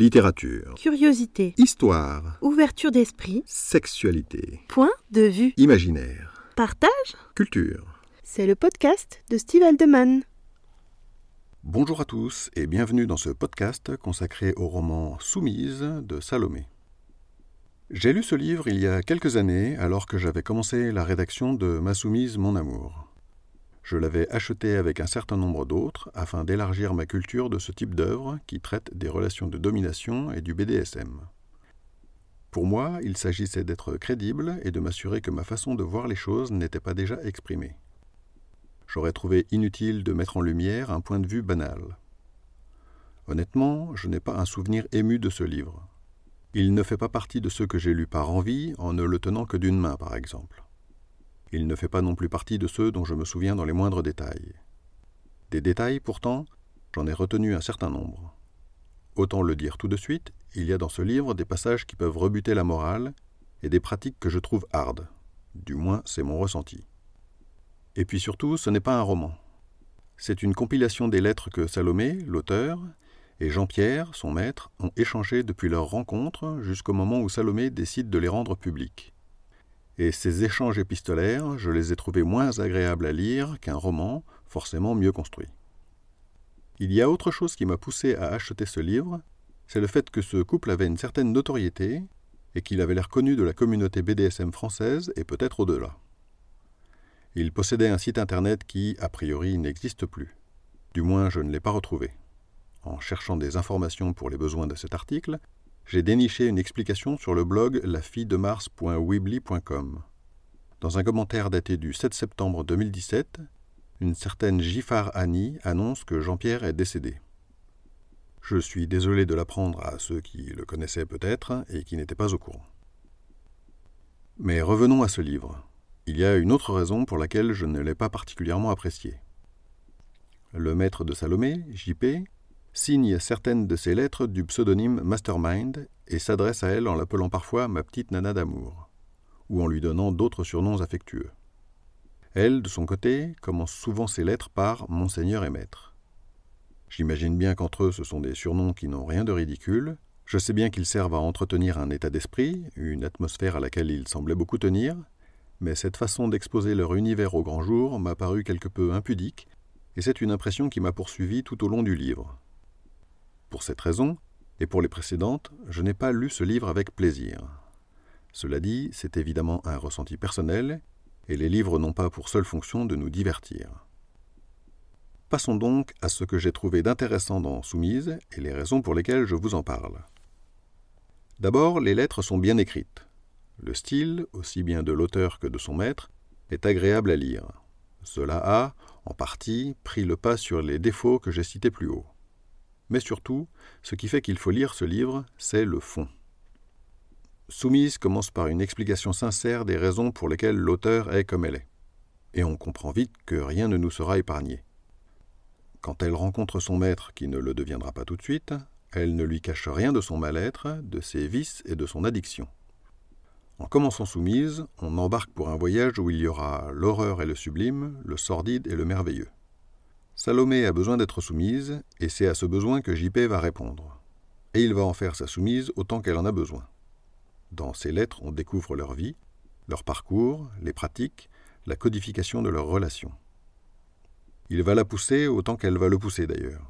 Littérature. Curiosité. Histoire. Ouverture d'esprit. Sexualité. Point de vue. Imaginaire. Partage. Culture. C'est le podcast de Steve Aldeman. Bonjour à tous et bienvenue dans ce podcast consacré au roman Soumise de Salomé. J'ai lu ce livre il y a quelques années alors que j'avais commencé la rédaction de Ma Soumise, mon amour. Je l'avais acheté avec un certain nombre d'autres afin d'élargir ma culture de ce type d'œuvre qui traite des relations de domination et du BDSM. Pour moi, il s'agissait d'être crédible et de m'assurer que ma façon de voir les choses n'était pas déjà exprimée. J'aurais trouvé inutile de mettre en lumière un point de vue banal. Honnêtement, je n'ai pas un souvenir ému de ce livre. Il ne fait pas partie de ceux que j'ai lus par envie, en ne le tenant que d'une main, par exemple. Il ne fait pas non plus partie de ceux dont je me souviens dans les moindres détails. Des détails, pourtant, j'en ai retenu un certain nombre. Autant le dire tout de suite, il y a dans ce livre des passages qui peuvent rebuter la morale et des pratiques que je trouve hardes. Du moins, c'est mon ressenti. Et puis surtout, ce n'est pas un roman. C'est une compilation des lettres que Salomé, l'auteur, et Jean-Pierre, son maître, ont échangées depuis leur rencontre jusqu'au moment où Salomé décide de les rendre publiques et ces échanges épistolaires, je les ai trouvés moins agréables à lire qu'un roman, forcément mieux construit. Il y a autre chose qui m'a poussé à acheter ce livre, c'est le fait que ce couple avait une certaine notoriété et qu'il avait l'air connu de la communauté BDSM française et peut-être au-delà. Il possédait un site internet qui, a priori, n'existe plus. Du moins, je ne l'ai pas retrouvé. En cherchant des informations pour les besoins de cet article, j'ai déniché une explication sur le blog lafilledemars.weebly.com. Dans un commentaire daté du 7 septembre 2017, une certaine Gifar Annie annonce que Jean-Pierre est décédé. Je suis désolé de l'apprendre à ceux qui le connaissaient peut-être et qui n'étaient pas au courant. Mais revenons à ce livre. Il y a une autre raison pour laquelle je ne l'ai pas particulièrement apprécié. Le maître de Salomé, JP, signe certaines de ses lettres du pseudonyme Mastermind et s'adresse à elle en l'appelant parfois ma petite nana d'amour, ou en lui donnant d'autres surnoms affectueux. Elle, de son côté, commence souvent ses lettres par Monseigneur et Maître. J'imagine bien qu'entre eux ce sont des surnoms qui n'ont rien de ridicule. Je sais bien qu'ils servent à entretenir un état d'esprit, une atmosphère à laquelle ils semblaient beaucoup tenir, mais cette façon d'exposer leur univers au grand jour m'a paru quelque peu impudique, et c'est une impression qui m'a poursuivi tout au long du livre. Pour cette raison, et pour les précédentes, je n'ai pas lu ce livre avec plaisir. Cela dit, c'est évidemment un ressenti personnel, et les livres n'ont pas pour seule fonction de nous divertir. Passons donc à ce que j'ai trouvé d'intéressant dans Soumise et les raisons pour lesquelles je vous en parle. D'abord, les lettres sont bien écrites. Le style, aussi bien de l'auteur que de son maître, est agréable à lire. Cela a, en partie, pris le pas sur les défauts que j'ai cités plus haut. Mais surtout, ce qui fait qu'il faut lire ce livre, c'est le fond. Soumise commence par une explication sincère des raisons pour lesquelles l'auteur est comme elle est. Et on comprend vite que rien ne nous sera épargné. Quand elle rencontre son maître, qui ne le deviendra pas tout de suite, elle ne lui cache rien de son mal-être, de ses vices et de son addiction. En commençant soumise, on embarque pour un voyage où il y aura l'horreur et le sublime, le sordide et le merveilleux. Salomé a besoin d'être soumise, et c'est à ce besoin que JP va répondre. Et il va en faire sa soumise autant qu'elle en a besoin. Dans ces lettres, on découvre leur vie, leur parcours, les pratiques, la codification de leurs relations. Il va la pousser autant qu'elle va le pousser d'ailleurs.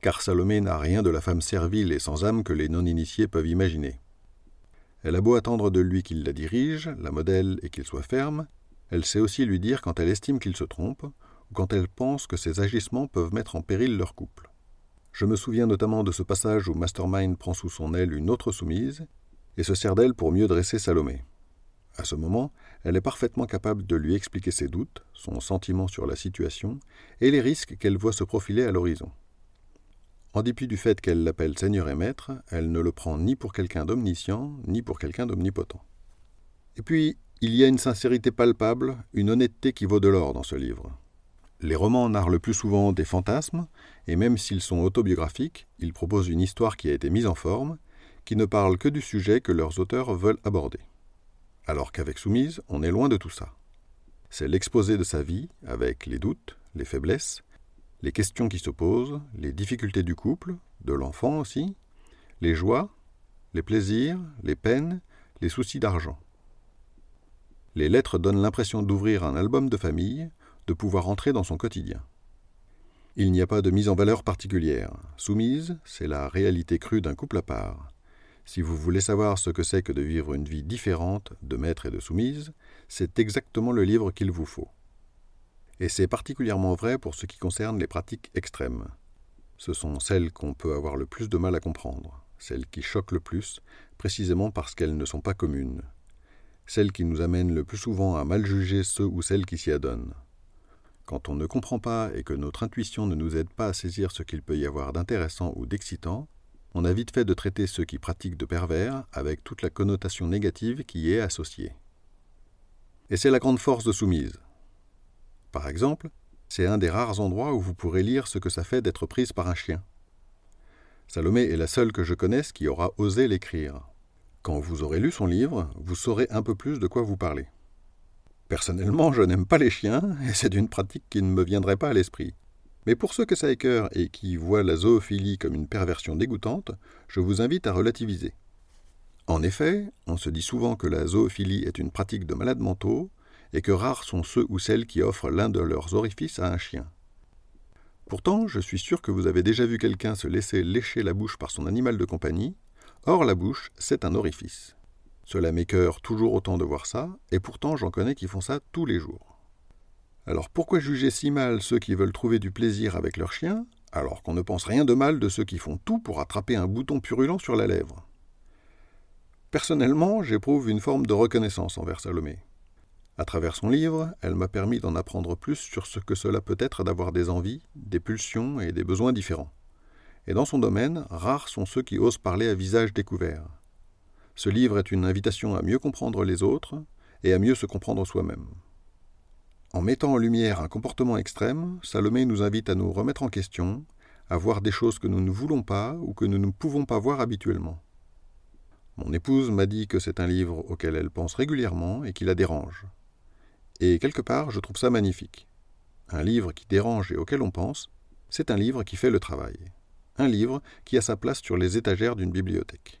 Car Salomé n'a rien de la femme servile et sans âme que les non-initiés peuvent imaginer. Elle a beau attendre de lui qu'il la dirige, la modèle et qu'il soit ferme, elle sait aussi lui dire quand elle estime qu'il se trompe, quand elle pense que ses agissements peuvent mettre en péril leur couple. Je me souviens notamment de ce passage où Mastermind prend sous son aile une autre soumise et se sert d'elle pour mieux dresser Salomé. À ce moment, elle est parfaitement capable de lui expliquer ses doutes, son sentiment sur la situation et les risques qu'elle voit se profiler à l'horizon. En dépit du fait qu'elle l'appelle Seigneur et Maître, elle ne le prend ni pour quelqu'un d'omniscient, ni pour quelqu'un d'omnipotent. Et puis, il y a une sincérité palpable, une honnêteté qui vaut de l'or dans ce livre. Les romans narrent le plus souvent des fantasmes, et même s'ils sont autobiographiques, ils proposent une histoire qui a été mise en forme, qui ne parle que du sujet que leurs auteurs veulent aborder. Alors qu'avec Soumise, on est loin de tout ça. C'est l'exposé de sa vie, avec les doutes, les faiblesses, les questions qui se posent, les difficultés du couple, de l'enfant aussi, les joies, les plaisirs, les peines, les soucis d'argent. Les lettres donnent l'impression d'ouvrir un album de famille, de pouvoir entrer dans son quotidien. Il n'y a pas de mise en valeur particulière. Soumise, c'est la réalité crue d'un couple à part. Si vous voulez savoir ce que c'est que de vivre une vie différente de maître et de soumise, c'est exactement le livre qu'il vous faut. Et c'est particulièrement vrai pour ce qui concerne les pratiques extrêmes. Ce sont celles qu'on peut avoir le plus de mal à comprendre, celles qui choquent le plus, précisément parce qu'elles ne sont pas communes, celles qui nous amènent le plus souvent à mal juger ceux ou celles qui s'y adonnent. Quand on ne comprend pas et que notre intuition ne nous aide pas à saisir ce qu'il peut y avoir d'intéressant ou d'excitant, on a vite fait de traiter ceux qui pratiquent de pervers avec toute la connotation négative qui y est associée. Et c'est la grande force de Soumise. Par exemple, c'est un des rares endroits où vous pourrez lire ce que ça fait d'être prise par un chien. Salomé est la seule que je connaisse qui aura osé l'écrire. Quand vous aurez lu son livre, vous saurez un peu plus de quoi vous parlez. Personnellement, je n'aime pas les chiens, et c'est une pratique qui ne me viendrait pas à l'esprit. Mais pour ceux que ça écœure et qui voient la zoophilie comme une perversion dégoûtante, je vous invite à relativiser. En effet, on se dit souvent que la zoophilie est une pratique de malades mentaux, et que rares sont ceux ou celles qui offrent l'un de leurs orifices à un chien. Pourtant, je suis sûr que vous avez déjà vu quelqu'un se laisser lécher la bouche par son animal de compagnie. Or, la bouche, c'est un orifice. Cela m'écœure toujours autant de voir ça, et pourtant j'en connais qui font ça tous les jours. Alors pourquoi juger si mal ceux qui veulent trouver du plaisir avec leur chien, alors qu'on ne pense rien de mal de ceux qui font tout pour attraper un bouton purulent sur la lèvre? Personnellement, j'éprouve une forme de reconnaissance envers Salomé. À travers son livre, elle m'a permis d'en apprendre plus sur ce que cela peut être d'avoir des envies, des pulsions et des besoins différents. Et dans son domaine, rares sont ceux qui osent parler à visage découvert. Ce livre est une invitation à mieux comprendre les autres et à mieux se comprendre soi-même. En mettant en lumière un comportement extrême, Salomé nous invite à nous remettre en question, à voir des choses que nous ne voulons pas ou que nous ne pouvons pas voir habituellement. Mon épouse m'a dit que c'est un livre auquel elle pense régulièrement et qui la dérange. Et quelque part, je trouve ça magnifique. Un livre qui dérange et auquel on pense, c'est un livre qui fait le travail. Un livre qui a sa place sur les étagères d'une bibliothèque.